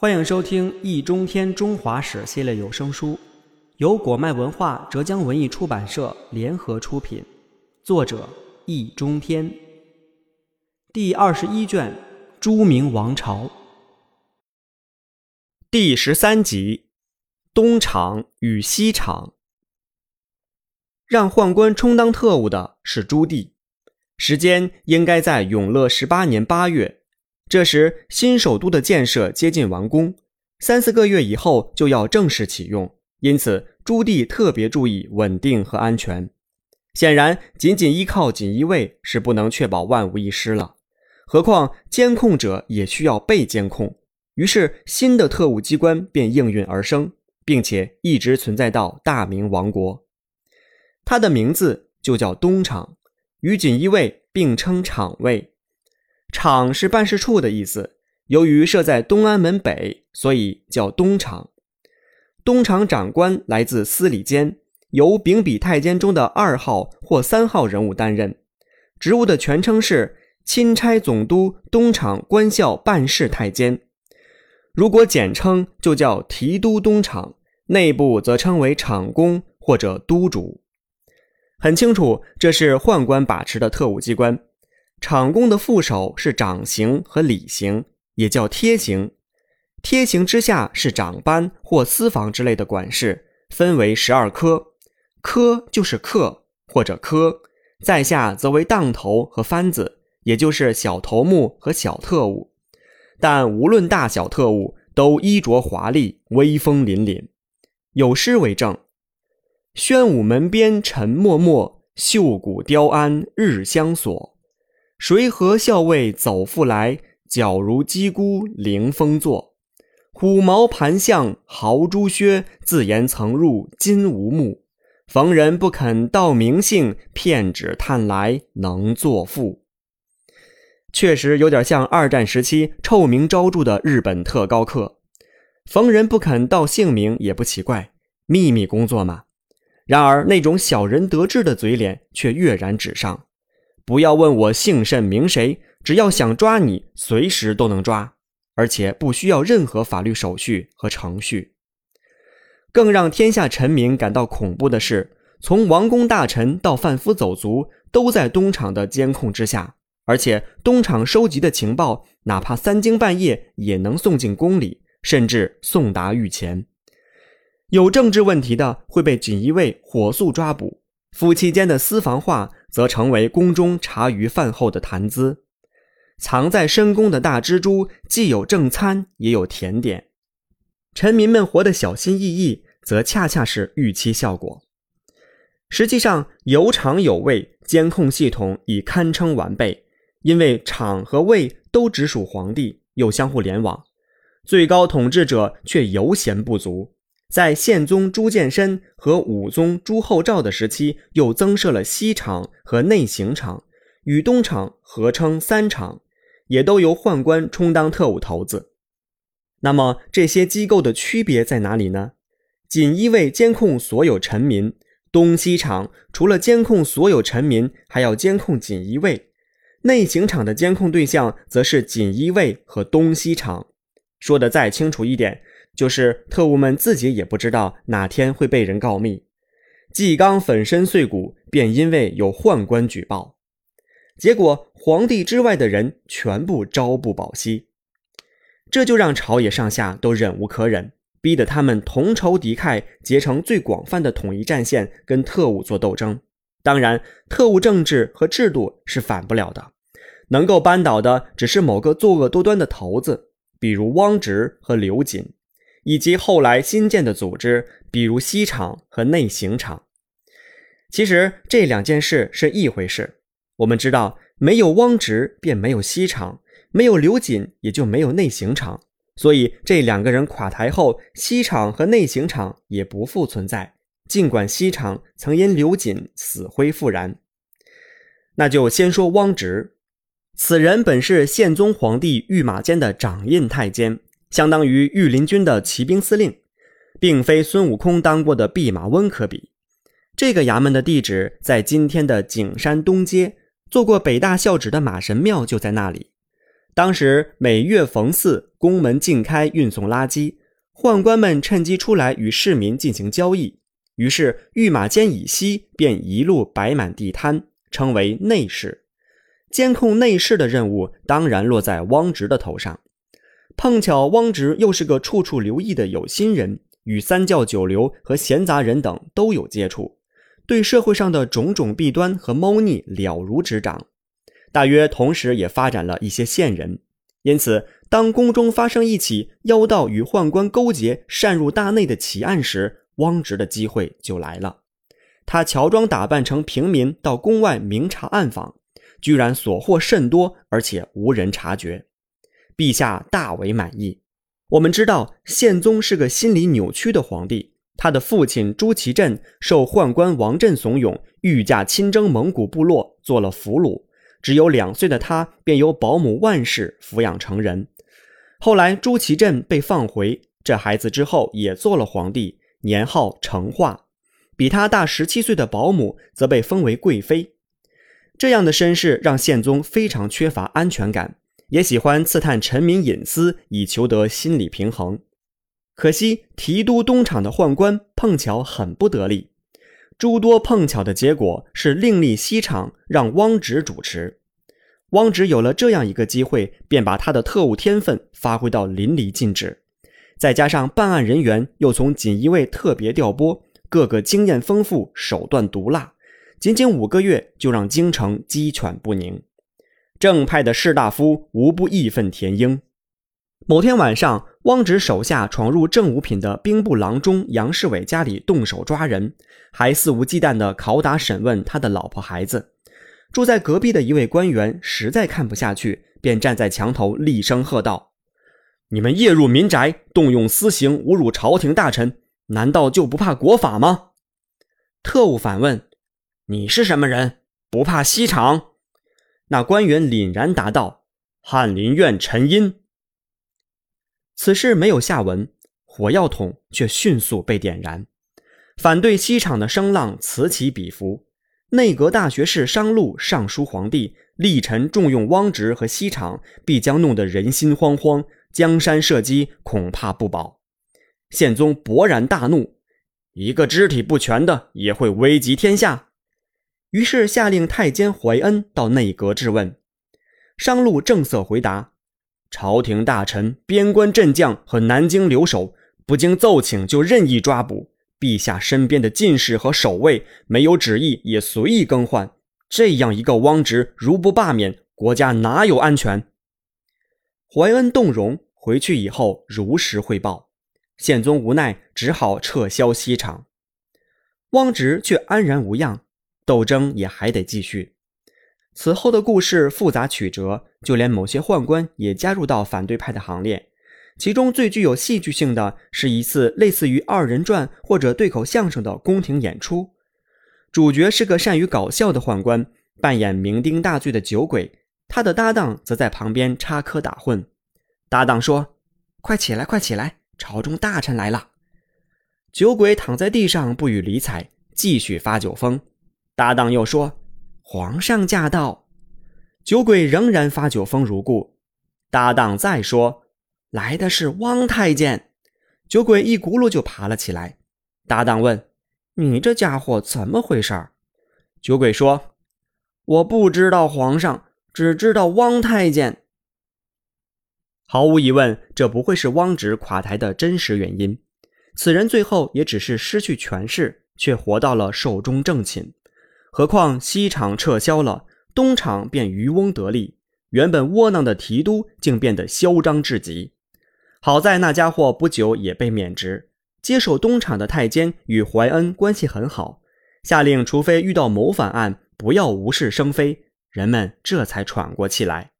欢迎收听《易中天中华史》系列有声书，由果麦文化、浙江文艺出版社联合出品，作者易中天。第二十一卷：朱明王朝，第十三集：东厂与西厂。让宦官充当特务的是朱棣，时间应该在永乐十八年八月。这时，新首都的建设接近完工，三四个月以后就要正式启用，因此朱棣特别注意稳定和安全。显然，仅仅依靠锦衣卫是不能确保万无一失了，何况监控者也需要被监控。于是，新的特务机关便应运而生，并且一直存在到大明亡国。它的名字就叫东厂，与锦衣卫并称厂卫。厂是办事处的意思，由于设在东安门北，所以叫东厂。东厂长官来自司礼监，由秉笔太监中的二号或三号人物担任，职务的全称是钦差总督东厂官校办事太监。如果简称，就叫提督东厂，内部则称为厂公或者督主。很清楚，这是宦官把持的特务机关。厂公的副手是掌刑和理刑，也叫贴刑。贴刑之下是长班或私房之类的管事，分为十二科。科就是课或者科，在下则为当头和番子，也就是小头目和小特务。但无论大小特务，都衣着华丽，威风凛凛。有诗为证：“宣武门边陈默默，绣骨雕鞍日相锁。”谁和校尉走复来？脚如鸡姑凌风坐。虎毛盘象豪朱靴，自言曾入金吾目。逢人不肯道名姓，骗纸探来能作赋。确实有点像二战时期臭名昭著的日本特高课。逢人不肯道姓名也不奇怪，秘密工作嘛。然而那种小人得志的嘴脸却跃然纸上。不要问我姓甚名谁，只要想抓你，随时都能抓，而且不需要任何法律手续和程序。更让天下臣民感到恐怖的是，从王公大臣到贩夫走卒，都在东厂的监控之下，而且东厂收集的情报，哪怕三更半夜也能送进宫里，甚至送达御前。有政治问题的会被锦衣卫火速抓捕。夫妻间的私房话则成为宫中茶余饭后的谈资。藏在深宫的大蜘蛛，既有正餐，也有甜点。臣民们活得小心翼翼，则恰恰是预期效果。实际上，有厂有卫，监控系统已堪称完备。因为厂和卫都直属皇帝，又相互联网，最高统治者却犹嫌不足。在宪宗朱见深和武宗朱厚照的时期，又增设了西厂和内刑场，与东厂合称三厂，也都由宦官充当特务头子。那么这些机构的区别在哪里呢？锦衣卫监控所有臣民，东西厂除了监控所有臣民，还要监控锦衣卫；内刑场的监控对象则是锦衣卫和东西厂。说的再清楚一点。就是特务们自己也不知道哪天会被人告密，纪刚粉身碎骨，便因为有宦官举报，结果皇帝之外的人全部朝不保夕，这就让朝野上下都忍无可忍，逼得他们同仇敌忾，结成最广泛的统一战线，跟特务做斗争。当然，特务政治和制度是反不了的，能够扳倒的只是某个作恶多端的头子，比如汪直和刘瑾。以及后来新建的组织，比如西厂和内刑厂。其实这两件事是一回事。我们知道，没有汪直便没有西厂，没有刘瑾也就没有内刑厂。所以这两个人垮台后，西厂和内刑厂也不复存在。尽管西厂曾因刘瑾死灰复燃。那就先说汪直，此人本是宪宗皇帝御马监的掌印太监。相当于御林军的骑兵司令，并非孙悟空当过的弼马温可比。这个衙门的地址在今天的景山东街，做过北大校址的马神庙就在那里。当时每月逢四，宫门尽开运送垃圾，宦官们趁机出来与市民进行交易。于是御马监以西便一路摆满地摊，称为内侍。监控内侍的任务当然落在汪直的头上。碰巧汪直又是个处处留意的有心人，与三教九流和闲杂人等都有接触，对社会上的种种弊端和猫腻了如指掌。大约同时也发展了一些线人，因此当宫中发生一起妖道与宦官勾结、擅入大内的奇案时，汪直的机会就来了，他乔装打扮成平民到宫外明察暗访，居然所获甚多，而且无人察觉。陛下大为满意。我们知道宪宗是个心理扭曲的皇帝，他的父亲朱祁镇受宦官王振怂恿，御驾亲征蒙古部落，做了俘虏。只有两岁的他便由保姆万氏抚养成人。后来朱祁镇被放回，这孩子之后也做了皇帝。年号成化，比他大十七岁的保姆则被封为贵妃。这样的身世让宪宗非常缺乏安全感，也喜欢刺探臣民隐私以求得心理平衡。可惜提督东厂的宦官碰巧很不得力，诸多碰巧的结果是另立西厂，让汪直主持。汪直有了这样一个机会，便把他的特务天分发挥到淋漓尽致。再加上办案人员又从锦衣卫特别调拨，个个经验丰富，手段毒辣，仅仅五个月就让京城鸡犬不宁。正派的士大夫无不义愤填膺。某天晚上，汪直手下闯入正五品的兵部郎中杨世伟家里动手抓人，还肆无忌惮地拷打审问他的老婆孩子。住在隔壁的一位官员实在看不下去，便站在墙头厉声喝道。你们夜入民宅，动用私刑侮辱朝廷大臣，难道就不怕国法吗？特务反问：“你是什么人？不怕西厂？”那官员凛然答道：“翰林院陈因。”此事没有下文，火药桶却迅速被点燃，反对西厂的声浪此起彼伏。内阁大学士商禄上书皇帝，力陈重用汪直和西厂，必将弄得人心惶惶。江山社稷恐怕不保，宪宗勃然大怒，一个肢体不全的也会危及天下。于是下令太监怀恩到内阁质问。商禄正色回答：朝廷大臣、边关镇将和南京留守，不经奏请就任意抓捕；陛下身边的进士和守卫，没有旨意也随意更换。这样一个汪直，如不罢免，国家哪有安全？怀恩动容，回去以后如实汇报。宪宗无奈，只好撤销西厂。汪直却安然无恙，斗争也还得继续。此后的故事复杂曲折，就连某些宦官也加入到反对派的行列。其中最具有戏剧性的是一次类似于二人转或者对口相声的宫廷演出，主角是个善于搞笑的宦官，扮演酩酊大醉的酒鬼。他的搭档则在旁边插科打诨。搭档说：“快起来，快起来，朝中大臣来了。”酒鬼躺在地上不予理睬，继续发酒疯。搭档又说：“皇上驾到。”酒鬼仍然发酒疯如故。搭档再说：“来的是汪太监。”酒鬼一咕噜就爬了起来。搭档问：“你这家伙怎么回事？”酒鬼说：“我不知道皇上。”只知道汪太监。毫无疑问，这不会是汪直垮台的真实原因。此人最后也只是失去权势，却活到了寿终正寝。何况西厂撤销了，东厂便渔翁得利，原本窝囊的提督竟变得嚣张至极。好在那家伙不久也被免职。接手东厂的太监与怀恩关系很好，下令除非遇到谋反案，不要无事生非。人们这才喘过气来，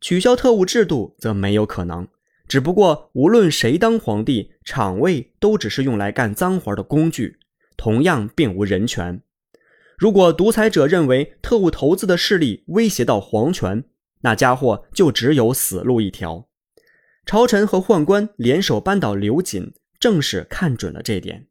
取消特务制度则没有可能。只不过，无论谁当皇帝，厂卫都只是用来干脏活的工具，同样并无人权。如果独裁者认为特务头子的势力威胁到皇权，那家伙就只有死路一条。朝臣和宦官联手扳倒刘瑾，正是看准了这点。